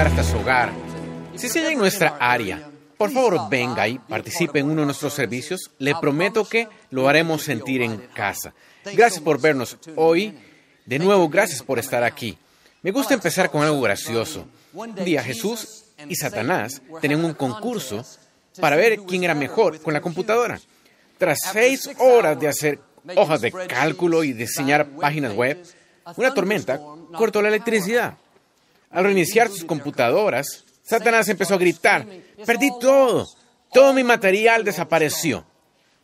llegar hasta su hogar. Si se halla en nuestra área, por favor venga y participe en uno de nuestros servicios. Le prometo que lo haremos sentir en casa. Gracias por vernos hoy. De nuevo, gracias por estar aquí. Me gusta empezar con algo gracioso. Un día Jesús y Satanás tenían un concurso para ver quién era mejor con la computadora. Tras seis horas de hacer hojas de cálculo y diseñar páginas web, una tormenta cortó la electricidad. Al reiniciar sus computadoras, Satanás empezó a gritar, perdí todo, todo mi material desapareció.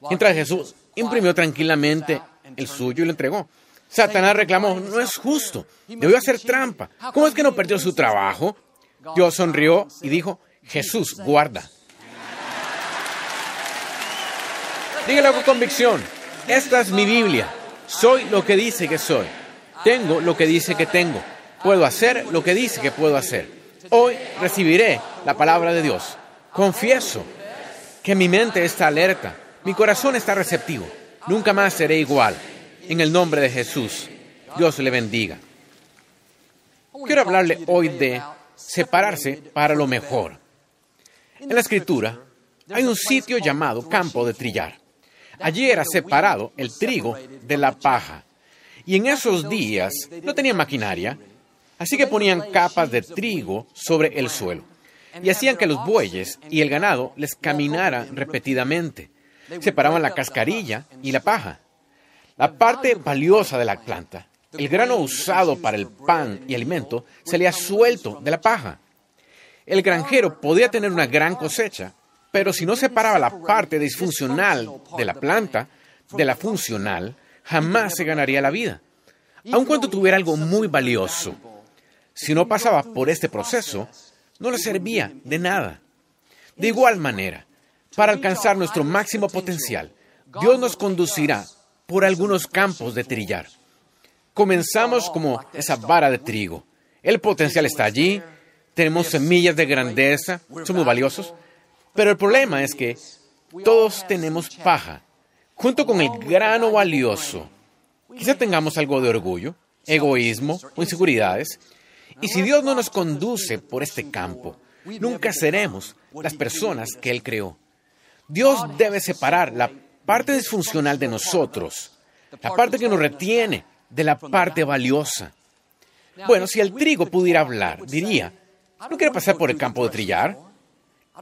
Mientras Jesús imprimió tranquilamente el suyo y lo entregó. Satanás reclamó, no es justo, debió hacer trampa. ¿Cómo es que no perdió su trabajo? Dios sonrió y dijo, Jesús, guarda. Dígalo con convicción, esta es mi Biblia. Soy lo que dice que soy. Tengo lo que dice que tengo. Puedo hacer lo que dice que puedo hacer. Hoy recibiré la palabra de Dios. Confieso que mi mente está alerta, mi corazón está receptivo. Nunca más seré igual. En el nombre de Jesús, Dios le bendiga. Quiero hablarle hoy de separarse para lo mejor. En la escritura hay un sitio llamado campo de trillar. Allí era separado el trigo de la paja. Y en esos días no tenían maquinaria, así que ponían capas de trigo sobre el suelo y hacían que los bueyes y el ganado les caminaran repetidamente. Separaban la cascarilla y la paja. La parte valiosa de la planta, el grano usado para el pan y alimento, salía suelto de la paja. El granjero podía tener una gran cosecha, pero si no separaba la parte disfuncional de la planta de la funcional, jamás se ganaría la vida, aun cuando tuviera algo muy valioso. Si no pasaba por este proceso, no le servía de nada. De igual manera, para alcanzar nuestro máximo potencial, Dios nos conducirá por algunos campos de trillar. Comenzamos como esa vara de trigo. El potencial está allí, tenemos semillas de grandeza, somos valiosos, pero el problema es que todos tenemos paja, junto con el grano valioso. Quizá tengamos algo de orgullo, egoísmo o inseguridades, y si Dios no nos conduce por este campo, nunca seremos las personas que Él creó. Dios debe separar la parte disfuncional de nosotros, la parte que nos retiene, de la parte valiosa. Bueno, si el trigo pudiera hablar, diría, no quiero pasar por el campo de trillar,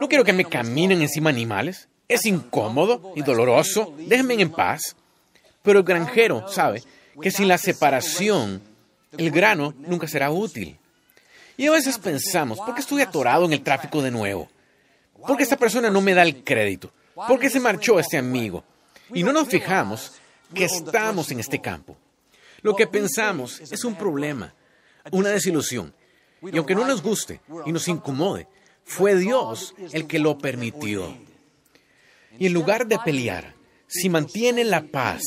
no quiero que me caminen encima animales, es incómodo y doloroso, déjenme en paz. Pero el granjero sabe que sin la separación, el grano nunca será útil. Y a veces pensamos, ¿por qué estoy atorado en el tráfico de nuevo? ¿Por qué esta persona no me da el crédito? ¿Por qué se marchó este amigo? Y no nos fijamos que estamos en este campo. Lo que pensamos es un problema, una desilusión. Y aunque no nos guste y nos incomode, fue Dios el que lo permitió. Y en lugar de pelear, si mantiene la paz,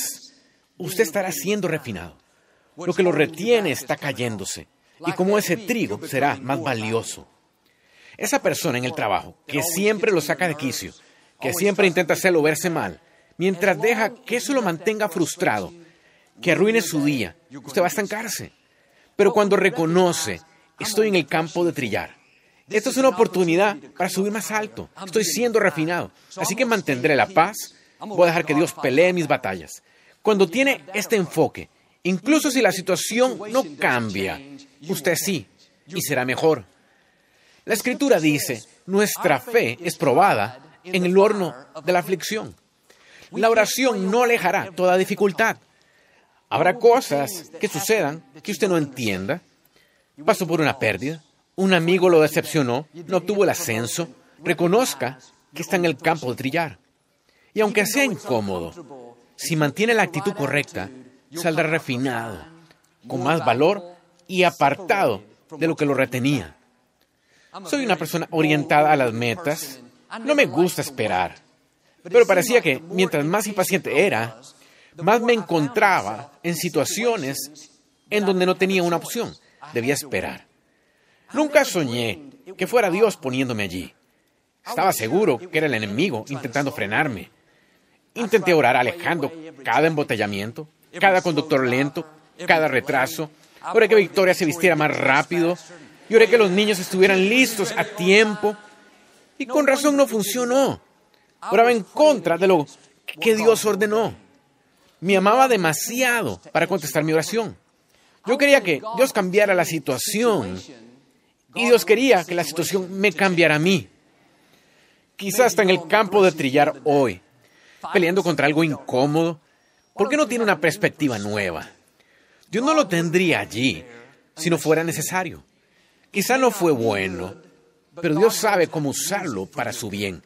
usted estará siendo refinado. Lo que lo retiene está cayéndose y como ese trigo será más valioso. Esa persona en el trabajo que siempre lo saca de quicio, que siempre intenta hacerlo verse mal, mientras deja que eso lo mantenga frustrado, que arruine su día, usted va a estancarse. Pero cuando reconoce, estoy en el campo de trillar, esto es una oportunidad para subir más alto. Estoy siendo refinado. Así que mantendré la paz. Voy a dejar que Dios pelee mis batallas. Cuando tiene este enfoque, incluso si la situación no cambia, usted sí, y será mejor. La escritura dice, nuestra fe es probada en el horno de la aflicción. La oración no alejará toda dificultad. Habrá cosas que sucedan que usted no entienda. Pasó por una pérdida, un amigo lo decepcionó, no obtuvo el ascenso, reconozca que está en el campo de trillar. Y aunque sea incómodo, si mantiene la actitud correcta, saldrá refinado, con más valor y apartado de lo que lo retenía. Soy una persona orientada a las metas. No me gusta esperar. Pero parecía que mientras más impaciente era, más me encontraba en situaciones en donde no tenía una opción. Debía esperar. Nunca soñé que fuera Dios poniéndome allí. Estaba seguro que era el enemigo intentando frenarme. Intenté orar alejando cada embotellamiento, cada conductor lento, cada retraso, para que Victoria se vistiera más rápido. Y oré que los niños estuvieran listos a tiempo. Y con razón no funcionó. Oraba en contra de lo que Dios ordenó. Me amaba demasiado para contestar mi oración. Yo quería que Dios cambiara la situación y Dios quería que la situación me cambiara a mí. Quizás está en el campo de trillar hoy, peleando contra algo incómodo. ¿Por qué no tiene una perspectiva nueva? Dios no lo tendría allí si no fuera necesario. Quizá no fue bueno, pero Dios sabe cómo usarlo para su bien.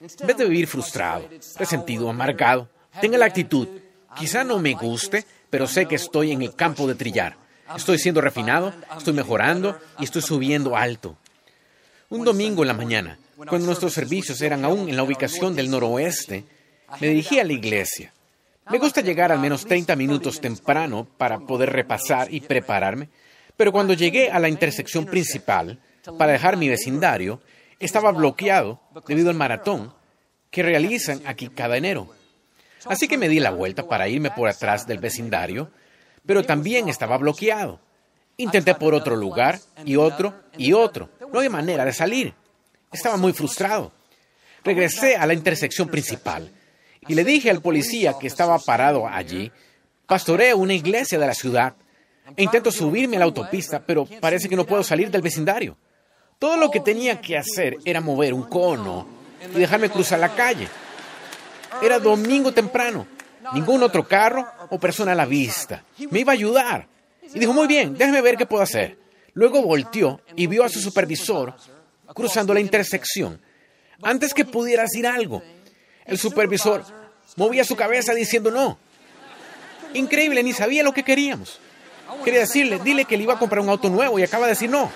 En vez de vivir frustrado, resentido, amargado, tenga la actitud, quizá no me guste, pero sé que estoy en el campo de trillar. Estoy siendo refinado, estoy mejorando y estoy subiendo alto. Un domingo en la mañana, cuando nuestros servicios eran aún en la ubicación del noroeste, me dirigí a la iglesia. Me gusta llegar al menos 30 minutos temprano para poder repasar y prepararme, pero cuando llegué a la intersección principal para dejar mi vecindario, estaba bloqueado debido al maratón que realizan aquí cada enero. Así que me di la vuelta para irme por atrás del vecindario, pero también estaba bloqueado. Intenté por otro lugar y otro y otro. No había manera de salir. Estaba muy frustrado. Regresé a la intersección principal y le dije al policía que estaba parado allí, pastoreo una iglesia de la ciudad e intento subirme a la autopista, pero parece que no puedo salir del vecindario. Todo lo que tenía que hacer era mover un cono y dejarme cruzar la calle. Era domingo temprano, ningún otro carro o persona a la vista. Me iba a ayudar. Y dijo, muy bien, déjeme ver qué puedo hacer. Luego volteó y vio a su supervisor cruzando la intersección. Antes que pudiera decir algo, el supervisor movía su cabeza diciendo no. Increíble, ni sabía lo que queríamos. Quería decirle, dile que le iba a comprar un auto nuevo y acaba de decir no.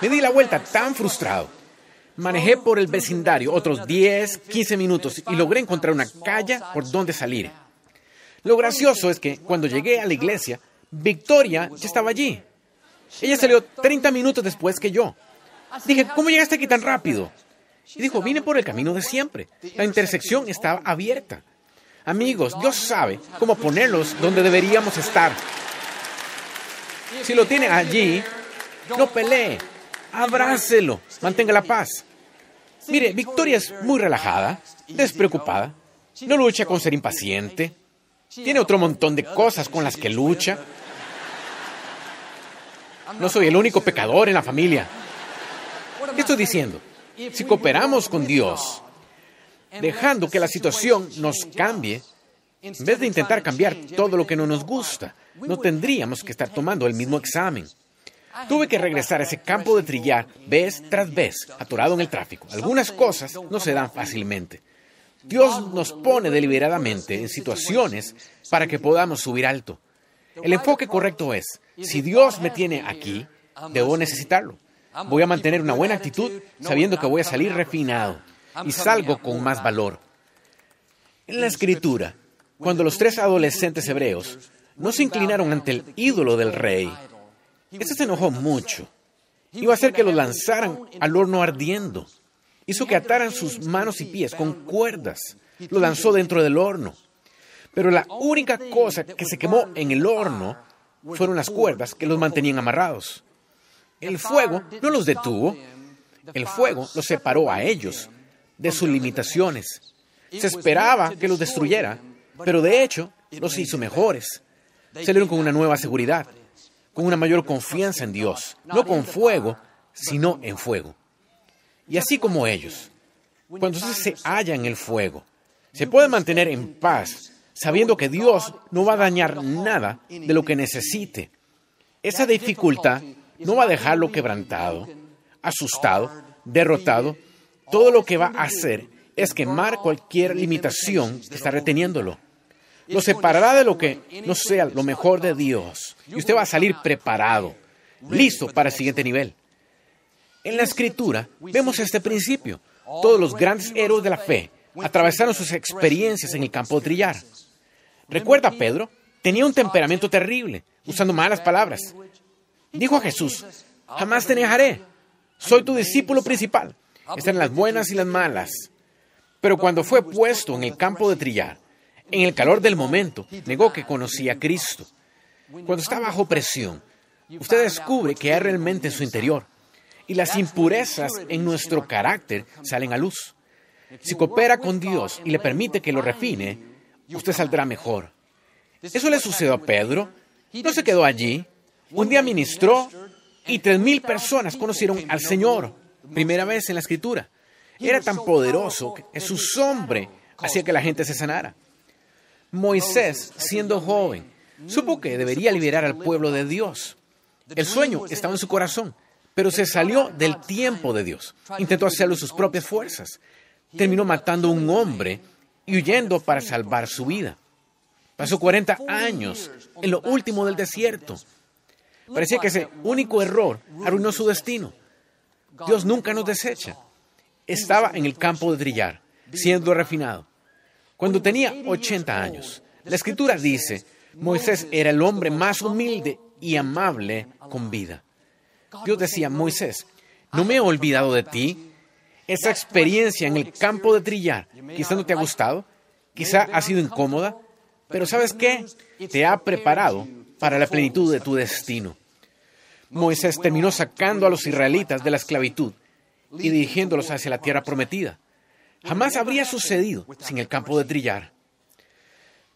Me di la vuelta tan frustrado. Manejé por el vecindario otros 10, 15 minutos y logré encontrar una calle por donde salir. Lo gracioso es que cuando llegué a la iglesia, Victoria ya estaba allí. Ella salió 30 minutos después que yo. Dije, ¿cómo llegaste aquí tan rápido? Y dijo, vine por el camino de siempre. La intersección estaba abierta. Amigos, Dios sabe cómo ponerlos donde deberíamos estar. Si lo tiene allí, no pelee, abrácelo, mantenga la paz. Mire, Victoria es muy relajada, despreocupada, no lucha con ser impaciente, tiene otro montón de cosas con las que lucha. No soy el único pecador en la familia. ¿Qué estoy diciendo? Si cooperamos con Dios, dejando que la situación nos cambie, en vez de intentar cambiar todo lo que no nos gusta, no tendríamos que estar tomando el mismo examen. Tuve que regresar a ese campo de trillar vez tras vez, atorado en el tráfico. Algunas cosas no se dan fácilmente. Dios nos pone deliberadamente en situaciones para que podamos subir alto. El enfoque correcto es, si Dios me tiene aquí, debo necesitarlo. Voy a mantener una buena actitud sabiendo que voy a salir refinado y salgo con más valor. En la escritura, cuando los tres adolescentes hebreos no se inclinaron ante el ídolo del rey, este se enojó mucho. Iba a hacer que lo lanzaran al horno ardiendo. Hizo que ataran sus manos y pies con cuerdas. Lo lanzó dentro del horno. Pero la única cosa que se quemó en el horno fueron las cuerdas que los mantenían amarrados. El fuego no los detuvo. El fuego los separó a ellos de sus limitaciones. Se esperaba que los destruyera, pero de hecho los hizo mejores. Salieron con una nueva seguridad, con una mayor confianza en Dios, no con fuego, sino en fuego. Y así como ellos, cuando se halla en el fuego, se puede mantener en paz, sabiendo que Dios no va a dañar nada de lo que necesite. Esa dificultad no va a dejarlo quebrantado, asustado, derrotado. Todo lo que va a hacer es quemar cualquier limitación que está reteniéndolo. Lo separará de lo que no sea lo mejor de Dios. Y usted va a salir preparado, listo para el siguiente nivel. En la escritura vemos este principio. Todos los grandes héroes de la fe atravesaron sus experiencias en el campo de trillar. Recuerda, Pedro, tenía un temperamento terrible, usando malas palabras. Dijo a Jesús, jamás te dejaré. Soy tu discípulo principal. Están las buenas y las malas. Pero cuando fue puesto en el campo de trillar, en el calor del momento, negó que conocía a Cristo. Cuando está bajo presión, usted descubre que hay realmente en su interior. Y las impurezas en nuestro carácter salen a luz. Si coopera con Dios y le permite que lo refine, usted saldrá mejor. Eso le sucedió a Pedro. No se quedó allí. Un día ministró y tres mil personas conocieron al Señor. Primera vez en la escritura. Era tan poderoso que su sombre hacía que la gente se sanara. Moisés, siendo joven, supo que debería liberar al pueblo de Dios. El sueño estaba en su corazón, pero se salió del tiempo de Dios. Intentó hacerlo sus propias fuerzas. Terminó matando a un hombre y huyendo para salvar su vida. Pasó 40 años en lo último del desierto. Parecía que ese único error arruinó su destino. Dios nunca nos desecha. Estaba en el campo de trillar, siendo refinado. Cuando tenía 80 años, la escritura dice, Moisés era el hombre más humilde y amable con vida. Dios decía, Moisés, no me he olvidado de ti. Esa experiencia en el campo de trillar, quizá no te ha gustado, quizá ha sido incómoda, pero ¿sabes qué? Te ha preparado para la plenitud de tu destino. Moisés terminó sacando a los israelitas de la esclavitud y dirigiéndolos hacia la tierra prometida. Jamás habría sucedido sin el campo de trillar.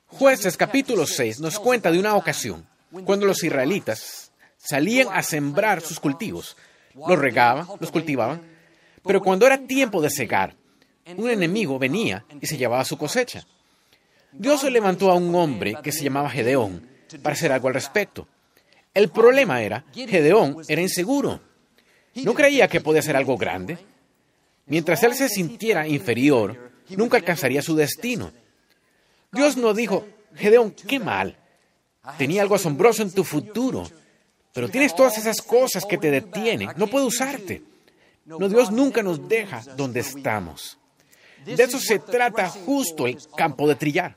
Jueces capítulo 6 nos cuenta de una ocasión cuando los israelitas salían a sembrar sus cultivos. Los regaban, los cultivaban, pero cuando era tiempo de segar, un enemigo venía y se llevaba su cosecha. Dios levantó a un hombre que se llamaba Gedeón para hacer algo al respecto. El problema era, Gedeón era inseguro. No creía que podía hacer algo grande. Mientras él se sintiera inferior, nunca alcanzaría su destino. Dios no dijo, Gedeón, qué mal. Tenía algo asombroso en tu futuro, pero tienes todas esas cosas que te detienen. No puedo usarte. No, Dios nunca nos deja donde estamos. De eso se trata justo el campo de trillar.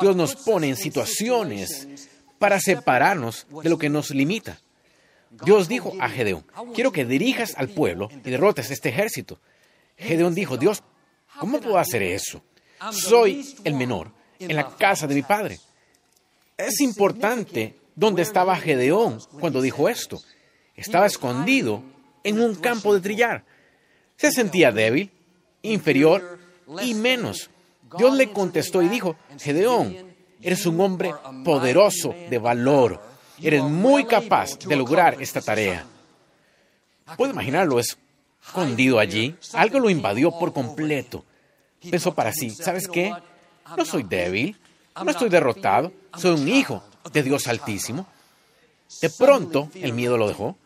Dios nos pone en situaciones para separarnos de lo que nos limita. Dios dijo a Gedeón, quiero que dirijas al pueblo y derrotes este ejército. Gedeón dijo, Dios, ¿cómo puedo hacer eso? Soy el menor en la casa de mi padre. Es importante dónde estaba Gedeón cuando dijo esto. Estaba escondido en un campo de trillar. Se sentía débil, inferior y menos. Dios le contestó y dijo, Gedeón, eres un hombre poderoso de valor. Eres muy capaz de lograr esta tarea. Puedo imaginarlo escondido allí. Algo lo invadió por completo. Pensó para sí, ¿sabes qué? No soy débil, no estoy derrotado, soy un hijo de Dios Altísimo. De pronto, el miedo lo dejó,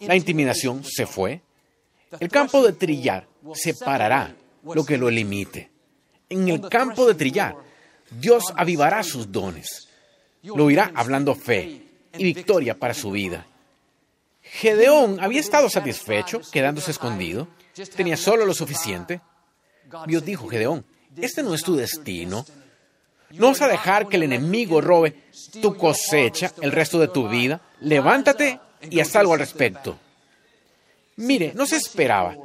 la intimidación se fue. El campo de trillar separará lo que lo limite. En el campo de trillar, Dios avivará sus dones. Lo irá hablando fe y victoria para su vida. Gedeón había estado satisfecho quedándose escondido. Tenía solo lo suficiente. Dios dijo, Gedeón, este no es tu destino. No vas a dejar que el enemigo robe tu cosecha el resto de tu vida. Levántate y haz algo al respecto. Mire, no se esperaba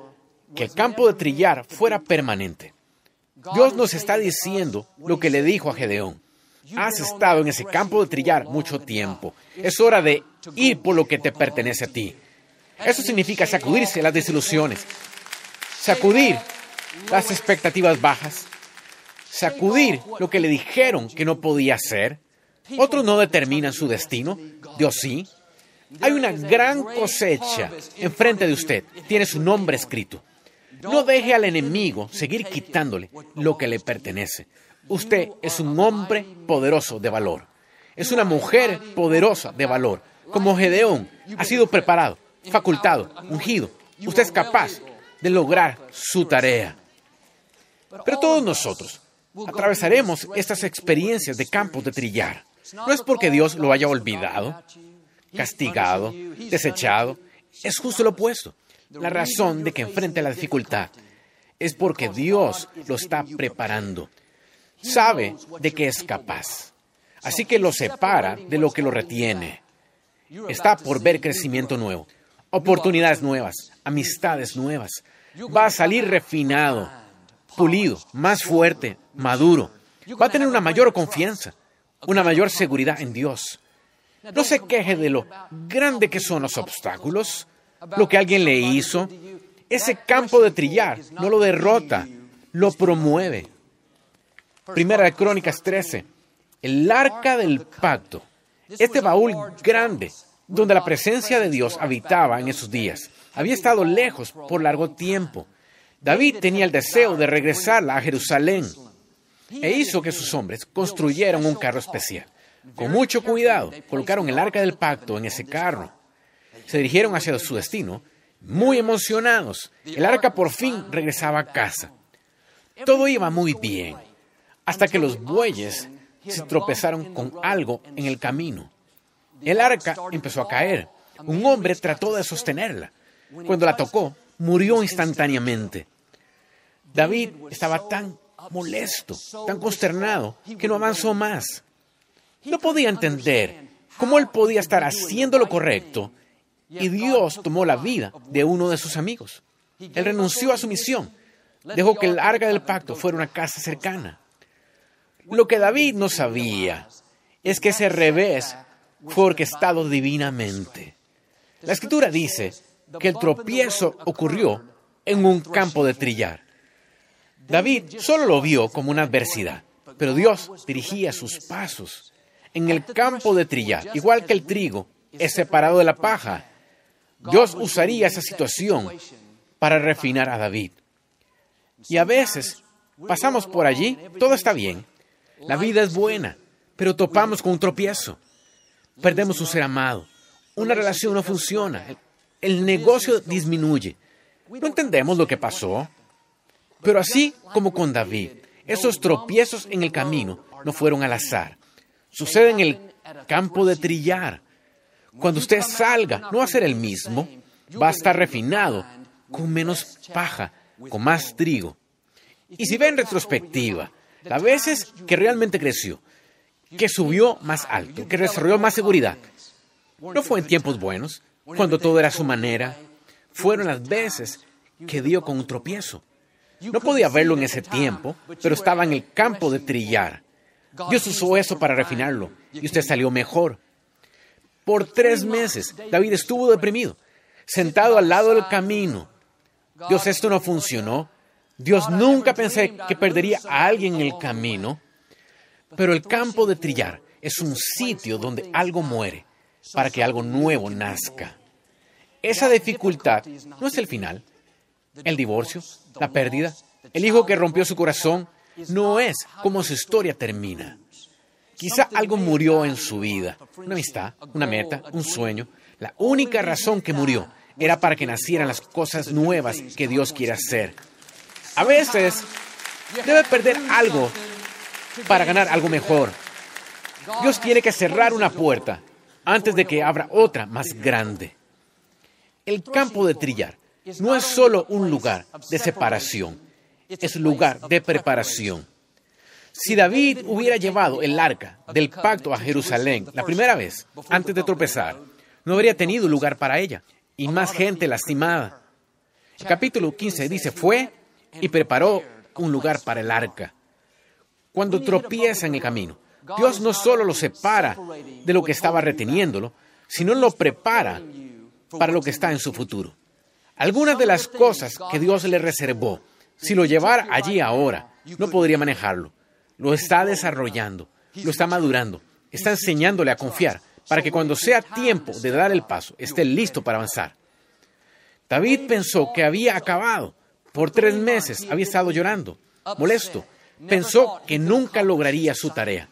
que el campo de trillar fuera permanente. Dios nos está diciendo lo que le dijo a Gedeón. Has estado en ese campo de trillar mucho tiempo. Es hora de ir por lo que te pertenece a ti. Eso significa sacudirse las desilusiones, sacudir las expectativas bajas, sacudir lo que le dijeron que no podía hacer. Otros no determinan su destino, Dios sí. Hay una gran cosecha enfrente de usted, tiene su nombre escrito. No deje al enemigo seguir quitándole lo que le pertenece. Usted es un hombre poderoso de valor. Es una mujer poderosa de valor. Como Gedeón, ha sido preparado, facultado, ungido. Usted es capaz de lograr su tarea. Pero todos nosotros atravesaremos estas experiencias de campos de trillar. No es porque Dios lo haya olvidado, castigado, desechado. Es justo lo opuesto. La razón de que enfrente la dificultad es porque Dios lo está preparando. Sabe de que es capaz. Así que lo separa de lo que lo retiene. Está por ver crecimiento nuevo, oportunidades nuevas, amistades nuevas. Va a salir refinado, pulido, más fuerte, maduro. Va a tener una mayor confianza, una mayor seguridad en Dios. No se queje de lo grande que son los obstáculos, lo que alguien le hizo. Ese campo de trillar no lo derrota, lo promueve. Primera de Crónicas 13. El arca del pacto. Este baúl grande, donde la presencia de Dios habitaba en esos días, había estado lejos por largo tiempo. David tenía el deseo de regresarla a Jerusalén e hizo que sus hombres construyeran un carro especial. Con mucho cuidado, colocaron el arca del pacto en ese carro. Se dirigieron hacia su destino, muy emocionados. El arca por fin regresaba a casa. Todo iba muy bien, hasta que los bueyes se tropezaron con algo en el camino. El arca empezó a caer. Un hombre trató de sostenerla. Cuando la tocó, murió instantáneamente. David estaba tan molesto, tan consternado, que no avanzó más. No podía entender cómo él podía estar haciendo lo correcto y Dios tomó la vida de uno de sus amigos. Él renunció a su misión, dejó que el arca del pacto fuera una casa cercana. Lo que David no sabía es que ese revés fue orquestado divinamente. La escritura dice que el tropiezo ocurrió en un campo de trillar. David solo lo vio como una adversidad, pero Dios dirigía sus pasos. En el campo de trillar, igual que el trigo es separado de la paja, Dios usaría esa situación para refinar a David. Y a veces pasamos por allí, todo está bien, la vida es buena, pero topamos con un tropiezo. Perdemos un ser amado, una relación no funciona, el negocio disminuye. No entendemos lo que pasó, pero así como con David, esos tropiezos en el camino no fueron al azar. Sucede en el campo de trillar. Cuando usted salga, no va a ser el mismo, va a estar refinado, con menos paja, con más trigo. Y si ve en retrospectiva, las veces que realmente creció, que subió más alto, que desarrolló más seguridad, no fue en tiempos buenos, cuando todo era su manera, fueron las veces que dio con un tropiezo. No podía verlo en ese tiempo, pero estaba en el campo de trillar. Dios usó eso para refinarlo y usted salió mejor. Por tres meses, David estuvo deprimido, sentado al lado del camino. Dios, esto no funcionó. Dios, nunca pensé que perdería a alguien en el camino. Pero el campo de trillar es un sitio donde algo muere para que algo nuevo nazca. Esa dificultad no es el final, el divorcio, la pérdida, el hijo que rompió su corazón, no es como su historia termina. Quizá algo murió en su vida, una amistad, una meta, un sueño. La única razón que murió era para que nacieran las cosas nuevas que Dios quiere hacer. A veces debe perder algo para ganar algo mejor. Dios tiene que cerrar una puerta antes de que abra otra más grande. El campo de trillar no es solo un lugar de separación, es lugar de preparación. Si David hubiera llevado el arca del pacto a Jerusalén la primera vez, antes de tropezar, no habría tenido lugar para ella y más gente lastimada. Capítulo 15 dice, fue y preparó un lugar para el arca. Cuando tropieza en el camino, Dios no solo lo separa de lo que estaba reteniéndolo, sino lo prepara para lo que está en su futuro. Algunas de las cosas que Dios le reservó, si lo llevara allí ahora, no podría manejarlo. Lo está desarrollando, lo está madurando, está enseñándole a confiar para que cuando sea tiempo de dar el paso, esté listo para avanzar. David pensó que había acabado. Por tres meses había estado llorando, molesto. Pensó que nunca lograría su tarea.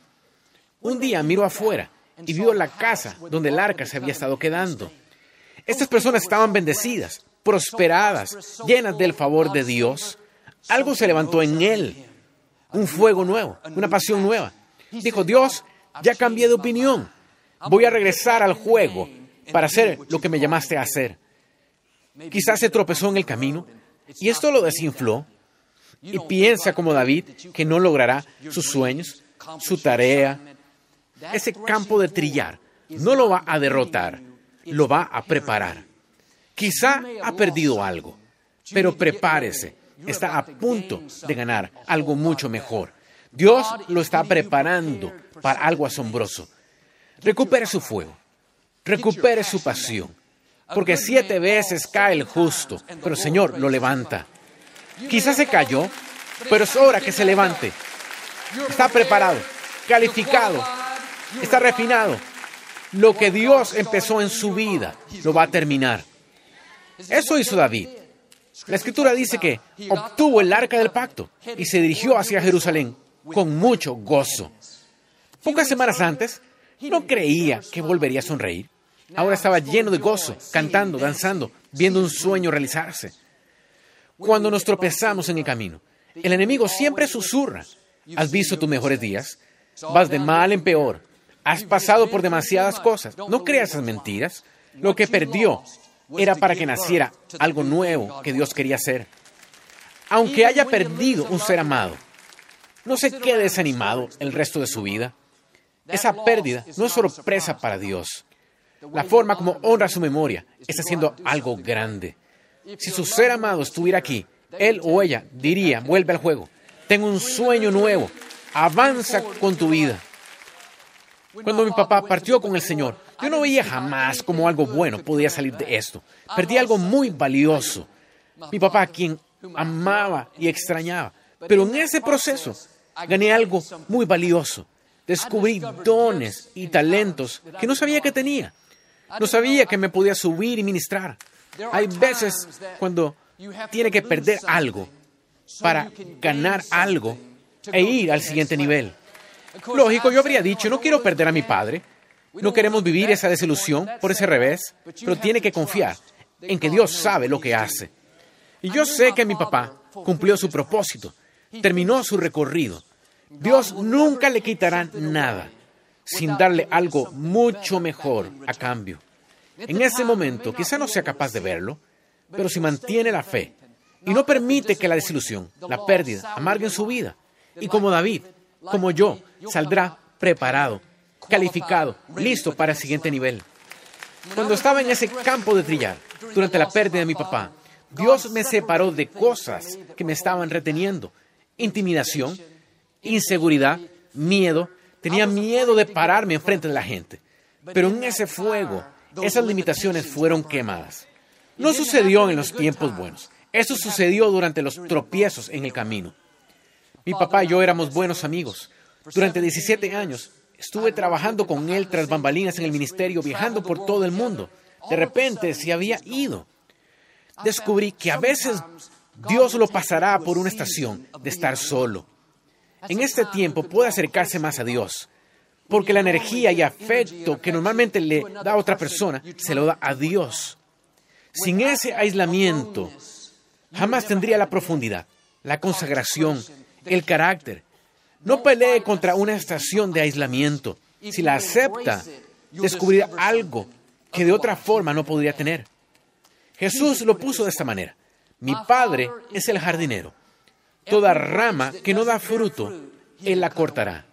Un día miró afuera y vio la casa donde el arca se había estado quedando. Estas personas estaban bendecidas, prosperadas, llenas del favor de Dios. Algo se levantó en él, un fuego nuevo, una pasión nueva. Dijo, Dios, ya cambié de opinión. Voy a regresar al juego para hacer lo que me llamaste a hacer. Quizás se tropezó en el camino y esto lo desinfló y piensa como David que no logrará sus sueños, su tarea. Ese campo de trillar no lo va a derrotar, lo va a preparar. Quizá ha perdido algo, pero prepárese. Está a punto de ganar algo mucho mejor. Dios lo está preparando para algo asombroso. Recupere su fuego. recupere su pasión. Porque siete veces cae el justo, pero el Señor lo levanta. Quizás se cayó, pero es hora que se levante. Está preparado, calificado, está refinado. Lo que Dios empezó en su vida lo va a terminar. Eso hizo David. La escritura dice que obtuvo el arca del pacto y se dirigió hacia Jerusalén con mucho gozo. Pocas semanas antes, no creía que volvería a sonreír. Ahora estaba lleno de gozo, cantando, danzando, viendo un sueño realizarse. Cuando nos tropezamos en el camino, el enemigo siempre susurra. ¿Has visto tus mejores días? Vas de mal en peor. Has pasado por demasiadas cosas. No creas esas mentiras. Lo que perdió era para que naciera algo nuevo que Dios quería hacer. Aunque haya perdido un ser amado, no se quede desanimado el resto de su vida. Esa pérdida no es sorpresa para Dios. La forma como honra su memoria está haciendo algo grande. Si su ser amado estuviera aquí, él o ella diría, vuelve al juego, tengo un sueño nuevo, avanza con tu vida. Cuando mi papá partió con el Señor, yo no veía jamás cómo algo bueno podía salir de esto. Perdí algo muy valioso. Mi papá, quien amaba y extrañaba. Pero en ese proceso gané algo muy valioso. Descubrí dones y talentos que no sabía que tenía. No sabía que me podía subir y ministrar. Hay veces cuando tiene que perder algo para ganar algo e ir al siguiente nivel. Lógico, yo habría dicho, no quiero perder a mi padre, no queremos vivir esa desilusión por ese revés, pero tiene que confiar en que Dios sabe lo que hace. Y yo sé que mi papá cumplió su propósito, terminó su recorrido. Dios nunca le quitará nada sin darle algo mucho mejor a cambio. En ese momento quizá no sea capaz de verlo, pero si mantiene la fe y no permite que la desilusión, la pérdida, amarguen su vida, y como David, como yo, saldrá preparado calificado, listo para el siguiente nivel. Cuando estaba en ese campo de trillar, durante la pérdida de mi papá, Dios me separó de cosas que me estaban reteniendo. Intimidación, inseguridad, miedo. Tenía miedo de pararme enfrente de la gente. Pero en ese fuego, esas limitaciones fueron quemadas. No sucedió en los tiempos buenos. Eso sucedió durante los tropiezos en el camino. Mi papá y yo éramos buenos amigos. Durante 17 años Estuve trabajando con él tras bambalinas en el ministerio, viajando por todo el mundo. De repente se había ido. Descubrí que a veces Dios lo pasará por una estación de estar solo. En este tiempo puede acercarse más a Dios, porque la energía y afecto que normalmente le da a otra persona, se lo da a Dios. Sin ese aislamiento, jamás tendría la profundidad, la consagración, el carácter, no pelee contra una estación de aislamiento. Si la acepta, descubrirá algo que de otra forma no podría tener. Jesús lo puso de esta manera. Mi Padre es el jardinero. Toda rama que no da fruto, Él la cortará.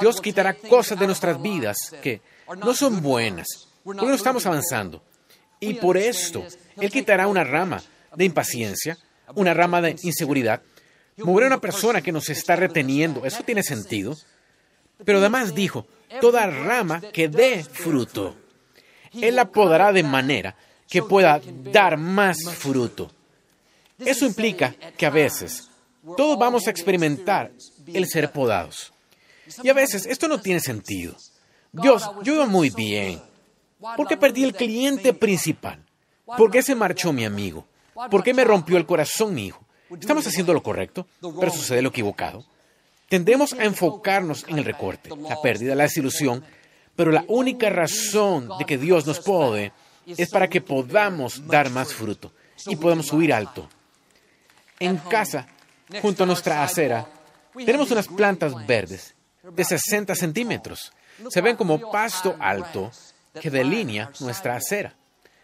Dios quitará cosas de nuestras vidas que no son buenas, porque no estamos avanzando. Y por esto, Él quitará una rama de impaciencia, una rama de inseguridad, Mover a una persona que nos está reteniendo, eso tiene sentido. Pero además dijo, toda rama que dé fruto, Él la podará de manera que pueda dar más fruto. Eso implica que a veces todos vamos a experimentar el ser podados. Y a veces esto no tiene sentido. Dios, yo iba muy bien. ¿Por qué perdí el cliente principal? ¿Por qué se marchó mi amigo? ¿Por qué me rompió el corazón mi hijo? Estamos haciendo lo correcto, pero sucede lo equivocado. Tendemos a enfocarnos en el recorte, la pérdida, la desilusión, pero la única razón de que Dios nos pode es para que podamos dar más fruto y podamos subir alto. En casa, junto a nuestra acera, tenemos unas plantas verdes de 60 centímetros. Se ven como pasto alto que delinea nuestra acera.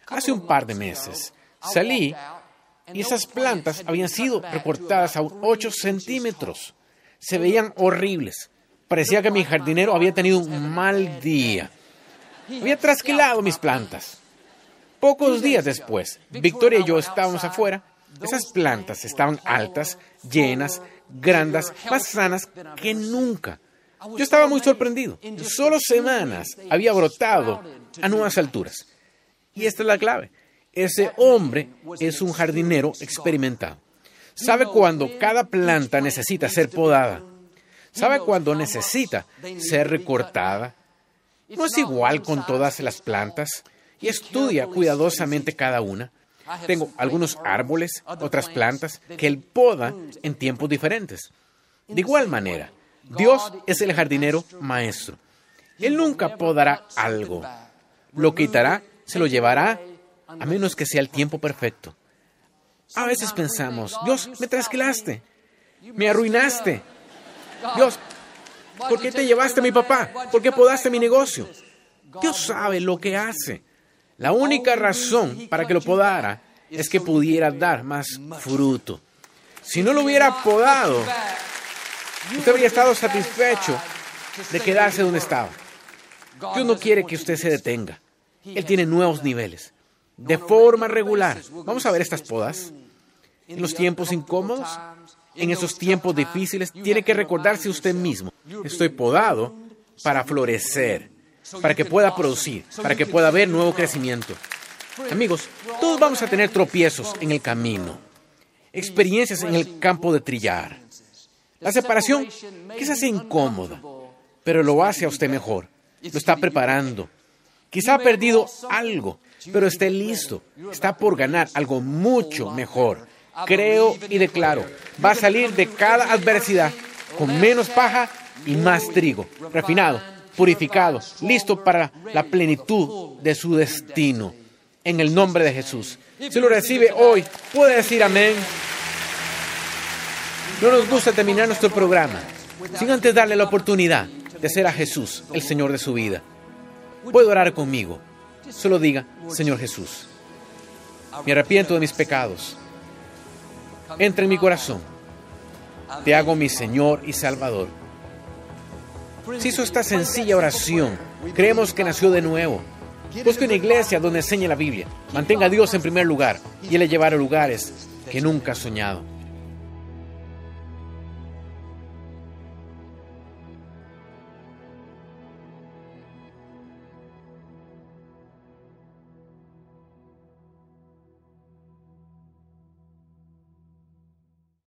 Hace un par de meses salí y esas plantas habían sido recortadas a 8 centímetros. Se veían horribles. Parecía que mi jardinero había tenido un mal día. Había trasquilado mis plantas. Pocos días después, Victoria y yo estábamos afuera. Esas plantas estaban altas, llenas, grandes, más sanas que nunca. Yo estaba muy sorprendido. En solo semanas había brotado a nuevas alturas. Y esta es la clave. Ese hombre es un jardinero experimentado. Sabe cuando cada planta necesita ser podada. Sabe cuando necesita ser recortada. No es igual con todas las plantas y estudia cuidadosamente cada una. Tengo algunos árboles, otras plantas que él poda en tiempos diferentes. De igual manera, Dios es el jardinero maestro. Él nunca podará algo. Lo quitará, se lo llevará, a menos que sea el tiempo perfecto. A veces pensamos, Dios, me trasquilaste, me arruinaste. Dios, ¿por qué te llevaste a mi papá? ¿Por qué podaste mi negocio? Dios sabe lo que hace. La única razón para que lo podara es que pudiera dar más fruto. Si no lo hubiera podado, usted habría estado satisfecho de quedarse donde estaba. Dios no quiere que usted se detenga. Él tiene nuevos niveles. De forma regular. Vamos a ver estas podas. En los tiempos incómodos, en esos tiempos difíciles, tiene que recordarse usted mismo. Estoy podado para florecer, para que pueda producir, para que pueda haber nuevo crecimiento. Amigos, todos vamos a tener tropiezos en el camino, experiencias en el campo de trillar. La separación quizás sea incómoda, pero lo hace a usted mejor. Lo está preparando. Quizá ha perdido algo, pero esté listo. Está por ganar algo mucho mejor. Creo y declaro, va a salir de cada adversidad con menos paja y más trigo, refinado, purificado, listo para la plenitud de su destino. En el nombre de Jesús. Si lo recibe hoy, puede decir amén. No nos gusta terminar nuestro programa sin antes darle la oportunidad de ser a Jesús el Señor de su vida. Puede orar conmigo. Solo diga, Señor Jesús, me arrepiento de mis pecados. Entra en mi corazón. Te hago mi Señor y Salvador. Si hizo esta sencilla oración, creemos que nació de nuevo. Busque una iglesia donde enseñe la Biblia. Mantenga a Dios en primer lugar y Él le llevará a lugares que nunca ha soñado.